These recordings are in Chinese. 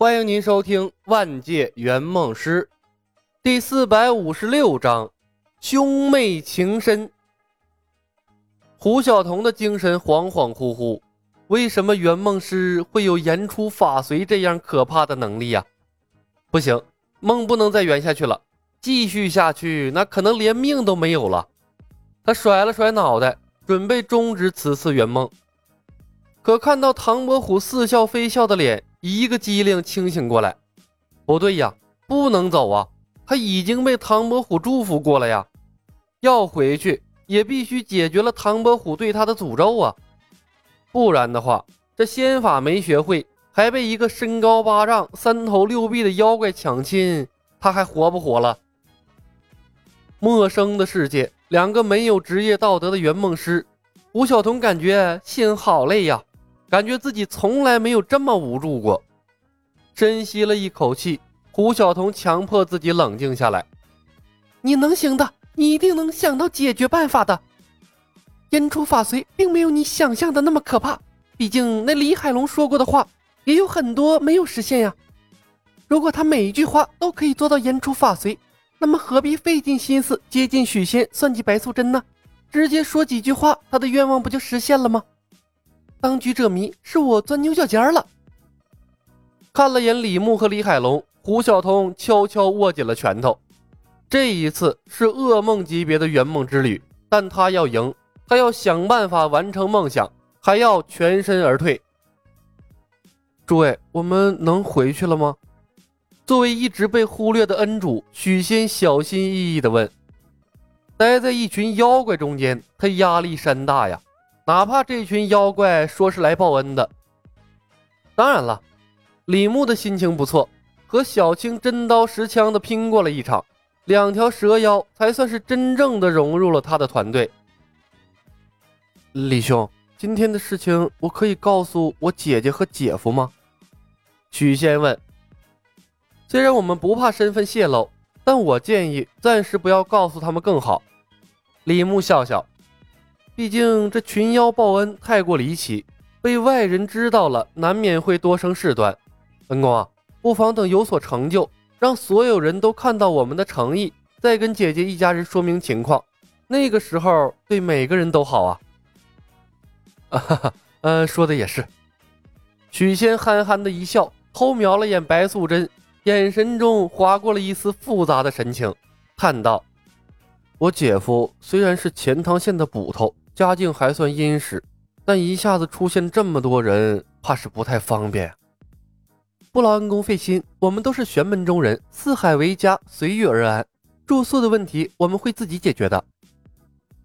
欢迎您收听《万界圆梦师》第四百五十六章：兄妹情深。胡晓彤的精神恍恍惚惚，为什么圆梦师会有言出法随这样可怕的能力呀？不行，梦不能再圆下去了，继续下去那可能连命都没有了。他甩了甩脑袋，准备终止此次圆梦。可看到唐伯虎似笑非笑的脸，一个机灵清醒过来。不对呀，不能走啊！他已经被唐伯虎祝福过了呀，要回去也必须解决了唐伯虎对他的诅咒啊！不然的话，这仙法没学会，还被一个身高八丈、三头六臂的妖怪抢亲，他还活不活了？陌生的世界，两个没有职业道德的圆梦师，吴晓彤感觉心好累呀。感觉自己从来没有这么无助过，深吸了一口气，胡晓彤强迫自己冷静下来。你能行的，你一定能想到解决办法的。阴出法随并没有你想象的那么可怕，毕竟那李海龙说过的话也有很多没有实现呀。如果他每一句话都可以做到言出法随，那么何必费尽心思接近许仙算计白素贞呢？直接说几句话，他的愿望不就实现了吗？当局者迷，是我钻牛角尖了。看了眼李牧和李海龙，胡晓彤悄悄握紧了拳头。这一次是噩梦级别的圆梦之旅，但他要赢，他要想办法完成梦想，还要全身而退。诸位，我们能回去了吗？作为一直被忽略的恩主，许仙小心翼翼地问。待在一群妖怪中间，他压力山大呀。哪怕这群妖怪说是来报恩的，当然了，李牧的心情不错，和小青真刀实枪的拼过了一场，两条蛇妖才算是真正的融入了他的团队。李兄，今天的事情我可以告诉我姐姐和姐夫吗？许仙问。虽然我们不怕身份泄露，但我建议暂时不要告诉他们更好。李牧笑笑。毕竟这群妖报恩太过离奇，被外人知道了，难免会多生事端。恩公啊，不妨等有所成就，让所有人都看到我们的诚意，再跟姐姐一家人说明情况。那个时候对每个人都好啊！啊 哈哈，呃，说的也是。许仙憨憨的一笑，偷瞄了眼白素贞，眼神中划过了一丝复杂的神情，叹道：“我姐夫虽然是钱塘县的捕头。”家境还算殷实，但一下子出现这么多人，怕是不太方便。不劳恩公费心，我们都是玄门中人，四海为家，随遇而安。住宿的问题我们会自己解决的。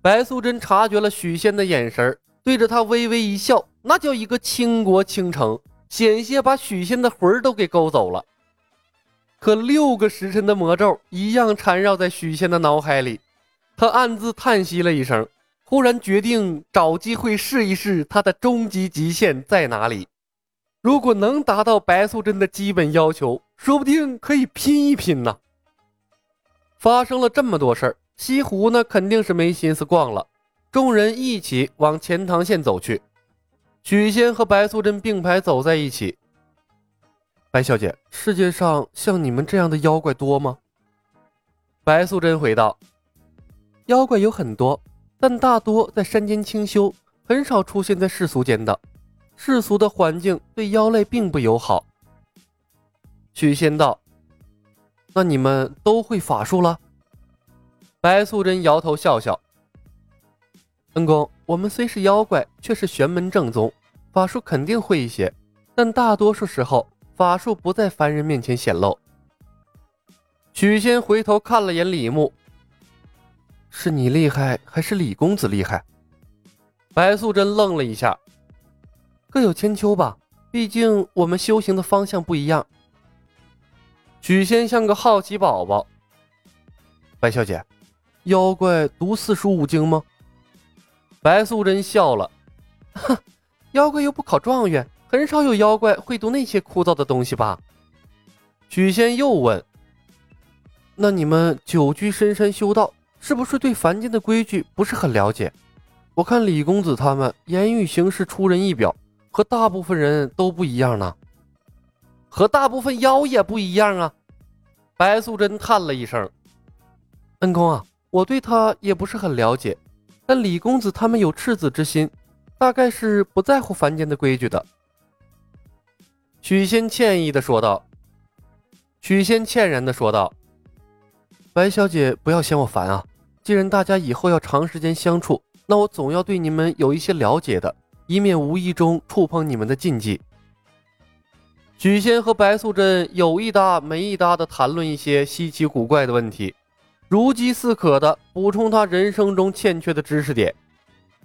白素贞察觉了许仙的眼神，对着他微微一笑，那叫一个倾国倾城，险些把许仙的魂儿都给勾走了。可六个时辰的魔咒一样缠绕在许仙的脑海里，他暗自叹息了一声。忽然决定找机会试一试他的终极极限在哪里。如果能达到白素贞的基本要求，说不定可以拼一拼呢。发生了这么多事儿，西湖呢肯定是没心思逛了。众人一起往钱塘县走去。许仙和白素贞并排走在一起。白小姐，世界上像你们这样的妖怪多吗？白素贞回道：“妖怪有很多。”但大多在山间清修，很少出现在世俗间的。世俗的环境对妖类并不友好。许仙道：“那你们都会法术了？”白素贞摇头笑笑：“恩公，我们虽是妖怪，却是玄门正宗，法术肯定会一些，但大多数时候法术不在凡人面前显露。”许仙回头看了眼李牧。是你厉害还是李公子厉害？白素贞愣了一下，各有千秋吧，毕竟我们修行的方向不一样。许仙像个好奇宝宝。白小姐，妖怪读四书五经吗？白素贞笑了，哼，妖怪又不考状元，很少有妖怪会读那些枯燥的东西吧？许仙又问：“那你们久居深山修道？”是不是对凡间的规矩不是很了解？我看李公子他们言语行事出人意表，和大部分人都不一样呢。和大部分妖也不一样啊。白素贞叹了一声：“恩公啊，我对他也不是很了解，但李公子他们有赤子之心，大概是不在乎凡间的规矩的。”许仙歉意的说道。许仙歉然的说道：“白小姐，不要嫌我烦啊。既然大家以后要长时间相处，那我总要对你们有一些了解的，以免无意中触碰你们的禁忌。”许仙和白素贞有一搭没一搭的谈论一些稀奇古怪的问题，如饥似渴的补充他人生中欠缺的知识点。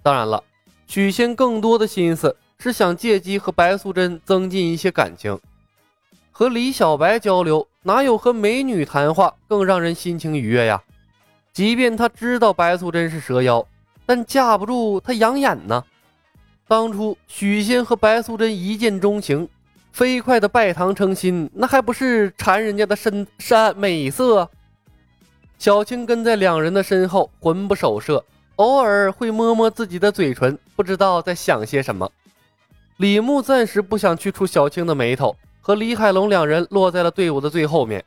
当然了，许仙更多的心思。是想借机和白素贞增进一些感情，和李小白交流，哪有和美女谈话更让人心情愉悦呀？即便他知道白素贞是蛇妖，但架不住他养眼呢。当初许仙和白素贞一见钟情，飞快的拜堂成亲，那还不是馋人家的身山美色？小青跟在两人的身后，魂不守舍，偶尔会摸摸自己的嘴唇，不知道在想些什么。李牧暂时不想去触小青的眉头，和李海龙两人落在了队伍的最后面。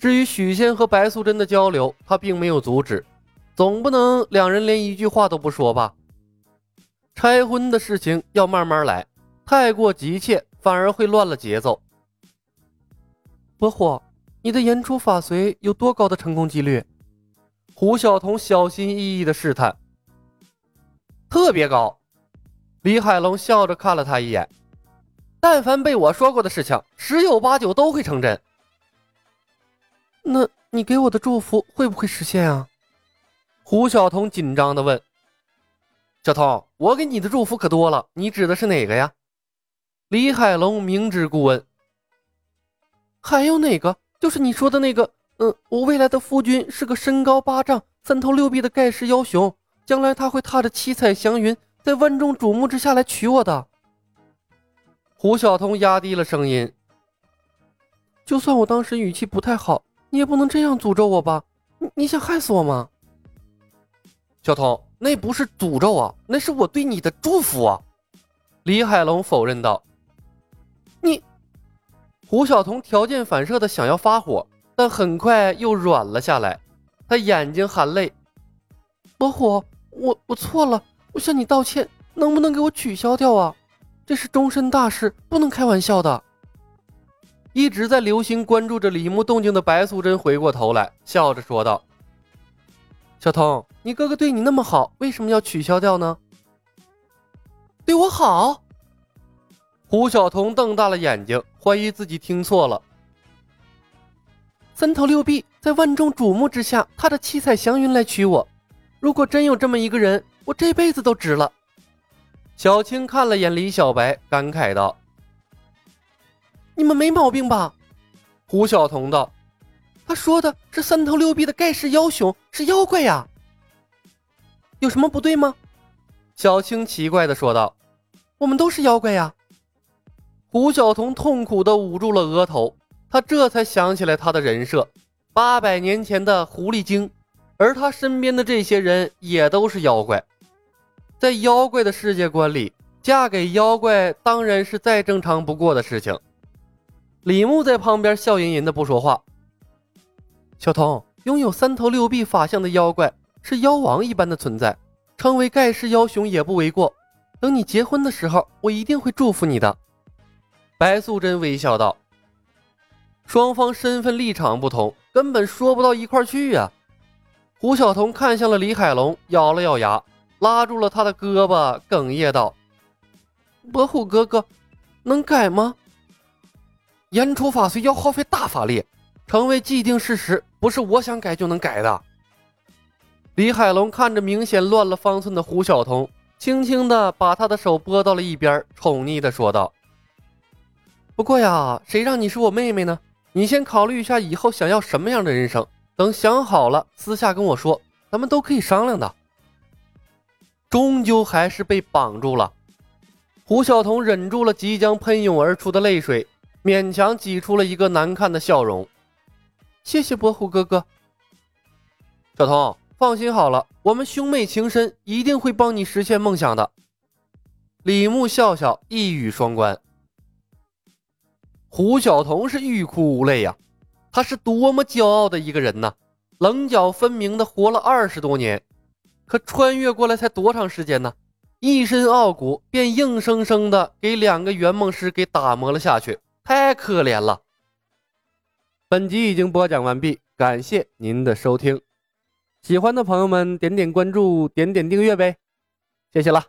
至于许仙和白素贞的交流，他并没有阻止，总不能两人连一句话都不说吧？拆婚的事情要慢慢来，太过急切反而会乱了节奏。伯虎，你的言出法随有多高的成功几率？胡晓彤小心翼翼的试探。特别高。李海龙笑着看了他一眼，但凡被我说过的事情，十有八九都会成真。那你给我的祝福会不会实现啊？胡晓彤紧张的问。小彤，我给你的祝福可多了，你指的是哪个呀？李海龙明知故问。还有哪个？就是你说的那个，嗯，我未来的夫君是个身高八丈、三头六臂的盖世妖雄，将来他会踏着七彩祥云。在万众瞩目之下来娶我的，胡晓彤压低了声音。就算我当时语气不太好，你也不能这样诅咒我吧？你你想害死我吗？小彤，那不是诅咒啊，那是我对你的祝福啊！李海龙否认道。你，胡晓彤条件反射的想要发火，但很快又软了下来，他眼睛含泪。伯虎，我我错了。我向你道歉，能不能给我取消掉啊？这是终身大事，不能开玩笑的。一直在留心关注着李牧动静的白素贞回过头来，笑着说道：“小童，你哥哥对你那么好，为什么要取消掉呢？”对我好？胡晓彤瞪大了眼睛，怀疑自己听错了。三头六臂，在万众瞩目之下，踏着七彩祥云来娶我。如果真有这么一个人，我这辈子都值了。小青看了眼李小白，感慨道：“你们没毛病吧？”胡晓彤道：“他说的是三头六臂的盖世妖雄，是妖怪呀，有什么不对吗？”小青奇怪的说道：“我们都是妖怪呀。”胡晓彤痛苦的捂住了额头，他这才想起来他的人设：八百年前的狐狸精。而他身边的这些人也都是妖怪，在妖怪的世界观里，嫁给妖怪当然是再正常不过的事情。李牧在旁边笑吟吟的不说话。小童，拥有三头六臂法相的妖怪是妖王一般的存在，称为盖世妖雄也不为过。等你结婚的时候，我一定会祝福你的。白素贞微笑道：“双方身份立场不同，根本说不到一块去呀。”胡晓彤看向了李海龙，咬了咬牙，拉住了他的胳膊，哽咽道：“伯虎哥哥，能改吗？言出法随要耗费大法力，成为既定事实，不是我想改就能改的。”李海龙看着明显乱了方寸的胡晓彤，轻轻的把他的手拨到了一边，宠溺的说道：“不过呀，谁让你是我妹妹呢？你先考虑一下以后想要什么样的人生。”等想好了，私下跟我说，咱们都可以商量的。终究还是被绑住了，胡晓彤忍住了即将喷涌而出的泪水，勉强挤出了一个难看的笑容。谢谢伯虎哥哥，小童放心好了，我们兄妹情深，一定会帮你实现梦想的。李牧笑笑，一语双关。胡晓彤是欲哭无泪呀，他是多么骄傲的一个人呐！棱角分明的活了二十多年，可穿越过来才多长时间呢？一身傲骨便硬生生的给两个圆梦师给打磨了下去，太可怜了。本集已经播讲完毕，感谢您的收听。喜欢的朋友们点点关注，点点订阅呗，谢谢了。